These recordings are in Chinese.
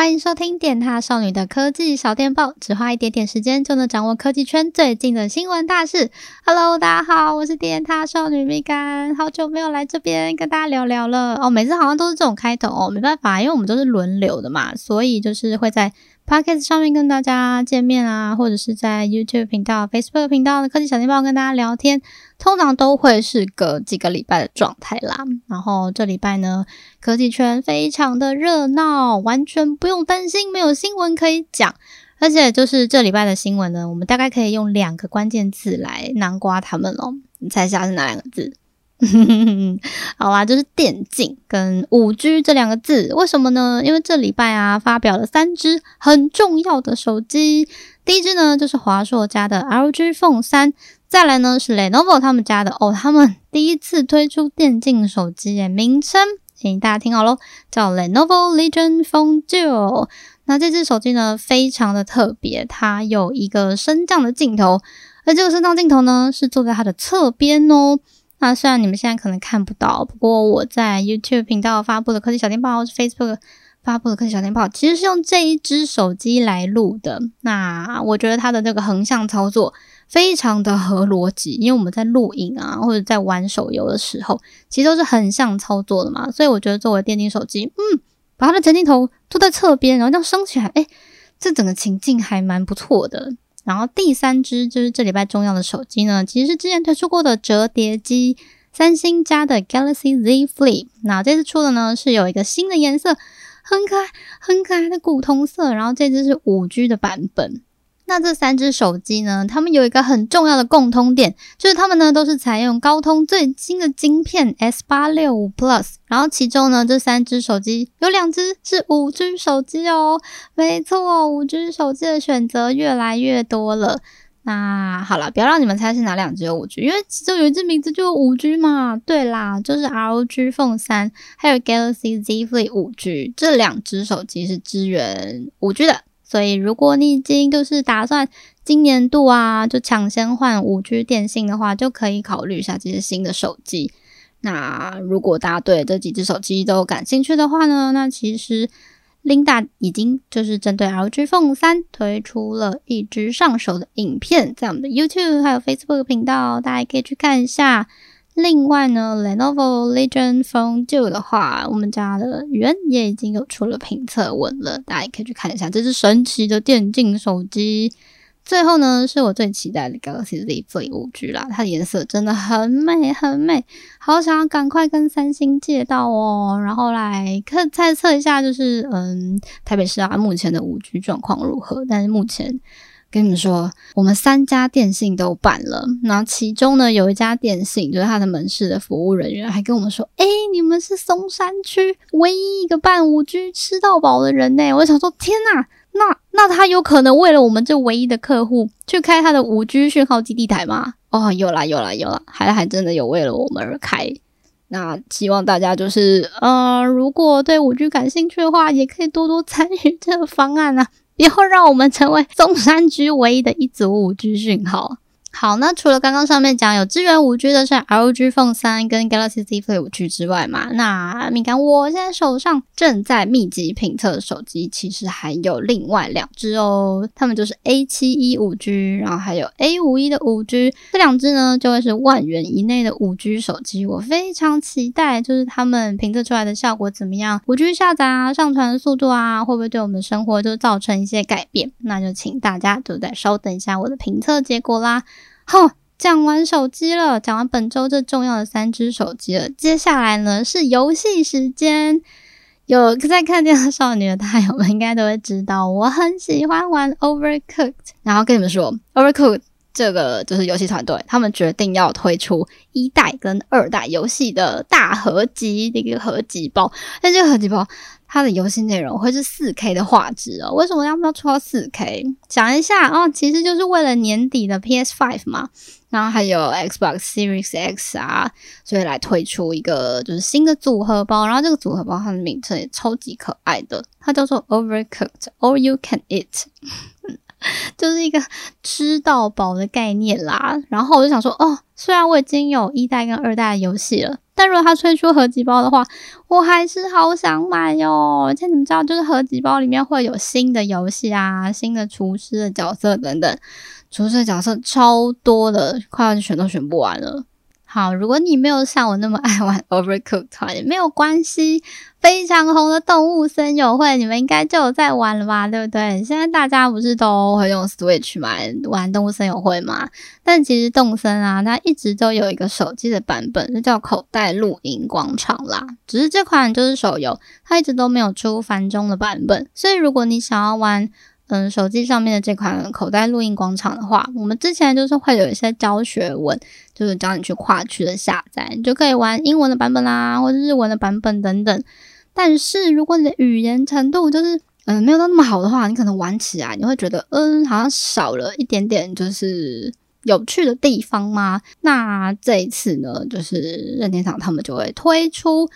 欢迎收听电塔少女的科技小电报，只花一点点时间就能掌握科技圈最近的新闻大事。Hello，大家好，我是电塔少女米干，好久没有来这边跟大家聊聊了哦。每次好像都是这种开头哦，没办法，因为我们都是轮流的嘛，所以就是会在 Podcast 上面跟大家见面啊，或者是在 YouTube 频道、Facebook 频道的科技小电报跟大家聊天，通常都会是隔几个礼拜的状态啦。然后这礼拜呢，科技圈非常的热闹，完全不用担心没有新闻可以讲。而且就是这礼拜的新闻呢，我们大概可以用两个关键字来囊括他们咯。你猜一下是哪两个字？好啦，就是电竞跟五 G 这两个字，为什么呢？因为这礼拜啊，发表了三支很重要的手机。第一支呢，就是华硕家的 LG Phone 3，再来呢是 Lenovo 他们家的哦，他们第一次推出电竞手机诶，名称请大家听好喽，叫 Lenovo Legion Phone Duo。那这支手机呢，非常的特别，它有一个升降的镜头，而这个升降镜头呢，是坐在它的侧边哦。那虽然你们现在可能看不到，不过我在 YouTube 频道发布的科技小电报，或是 Facebook 发布的科技小电报，其实是用这一支手机来录的。那我觉得它的这个横向操作非常的合逻辑，因为我们在录影啊，或者在玩手游的时候，其实都是横向操作的嘛。所以我觉得作为电竞手机，嗯，把它的前镜头坐在侧边，然后这样升起来，诶，这整个情境还蛮不错的。然后第三只就是这礼拜重要的手机呢，其实是之前推出过的折叠机，三星家的 Galaxy Z Flip。那这次出的呢是有一个新的颜色，很可爱、很可爱的古铜色。然后这只是五 G 的版本。那这三只手机呢，它们有一个很重要的共通点，就是它们呢都是采用高通最新的晶片 S 八六五 Plus。然后其中呢，这三只手机有两只是五 G 手机哦。没错，五 G 手机的选择越来越多了。那好了，不要让你们猜是哪两只有五 G，因为其中有一只名字就有五 G 嘛。对啦，就是 ROG Phone 3，还有 Galaxy Z Flip 五 G，这两只手机是支援五 G 的。所以，如果你已经就是打算今年度啊，就抢先换五 G 电信的话，就可以考虑一下这些新的手机。那如果大家对这几只手机都感兴趣的话呢，那其实 Linda 已经就是针对 LG Phone 3推出了一支上手的影片，在我们的 YouTube 还有 Facebook 频道，大家可以去看一下。另外呢，Lenovo Legion Phone 2的话，我们家的源也已经有出了评测文了，大家也可以去看一下这支神奇的电竞手机。最后呢，是我最期待的 Galaxy Z Flip 5G 啦，它的颜色真的很美很美，好想要赶快跟三星借到哦，然后来看猜测一下，就是嗯，台北市啊目前的 5G 状况如何？但是目前。跟你们说，我们三家电信都办了。那其中呢，有一家电信，就是他的门市的服务人员，还跟我们说：“诶，你们是松山区唯一一个办五 G 吃到饱的人呢。”我想说，天哪，那那他有可能为了我们这唯一的客户去开他的五 G 讯号基地台吗？哦，有啦，有啦，有啦，还还真的有为了我们而开。那希望大家就是，呃，如果对五 G 感兴趣的话，也可以多多参与这个方案啊。以后让我们成为中山区唯一的一组五 G 讯号。好，那除了刚刚上面讲有支援五 G 的是 ROG Phone 3跟 Galaxy Z Flip 5G 之外嘛，那你看我现在手上正在密集评测的手机，其实还有另外两支哦，它们就是 A71 5G，然后还有 A51 的 5G，这两支呢就会是万元以内的五 G 手机，我非常期待，就是他们评测出来的效果怎么样，五 G 下载啊、上传速度啊，会不会对我们的生活就造成一些改变？那就请大家就再稍等一下我的评测结果啦。好，讲完手机了，讲完本周最重要的三只手机了。接下来呢是游戏时间。有在看电视少女的大友们应该都会知道，我很喜欢玩 Overcooked。然后跟你们说，Overcooked 这个就是游戏团队，他们决定要推出一代跟二代游戏的大合集的一个合集包。但这个合集包。它的游戏内容会是四 K 的画质哦，为什么要不要出到四 K？讲一下哦，其实就是为了年底的 PS Five 嘛，然后还有 Xbox Series X 啊，所以来推出一个就是新的组合包。然后这个组合包它的名称也超级可爱的，它叫做 Overcooked All You Can Eat，就是一个吃到饱的概念啦。然后我就想说，哦，虽然我已经有一代跟二代的游戏了。但如果它推出合集包的话，我还是好想买哟。而且你们知道，就是合集包里面会有新的游戏啊，新的厨师的角色等等，厨师的角色超多的，快要全都选不完了。好，如果你没有像我那么爱玩 Overcooked，也没有关系。非常红的动物森友会，你们应该就有在玩了吧？对不对？现在大家不是都会用 Switch 买玩动物森友会吗？但其实动森啊，它一直都有一个手机的版本，就叫口袋露营广场啦。只是这款就是手游，它一直都没有出繁中的版本。所以如果你想要玩，嗯，手机上面的这款口袋录音广场的话，我们之前就是会有一些教学文，就是教你去跨区的下载，你就可以玩英文的版本啦，或者日文的版本等等。但是如果你的语言程度就是嗯没有到那么好的话，你可能玩起来你会觉得嗯好像少了一点点就是有趣的地方吗？那这一次呢，就是任天堂他们就会推出。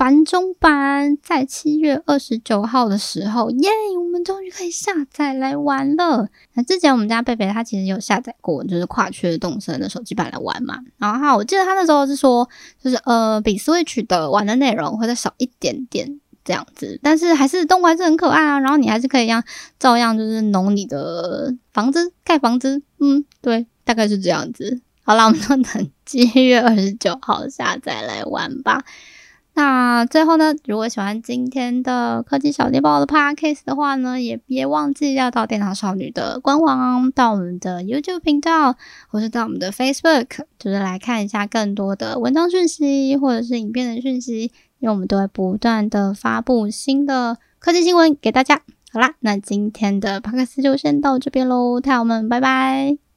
繁中版在七月二十九号的时候，耶！我们终于可以下载来玩了。那之前我们家贝贝他其实有下载过，就是跨区的动森的手机版来玩嘛。然后，我记得他那时候是说，就是呃，比 Switch 的玩的内容会再少一点点这样子，但是还是动物还是很可爱啊。然后你还是可以让照样就是弄你的房子盖房子，嗯，对，大概是这样子。好啦，我们就等七月二十九号下载来玩吧。那最后呢，如果喜欢今天的科技小电报的 podcast 的话呢，也别忘记要到电塔少女的官网，到我们的 YouTube 频道，或是到我们的 Facebook，就是来看一下更多的文章讯息或者是影片的讯息，因为我们都会不断的发布新的科技新闻给大家。好啦，那今天的 podcast 就先到这边喽，太阳们，拜拜。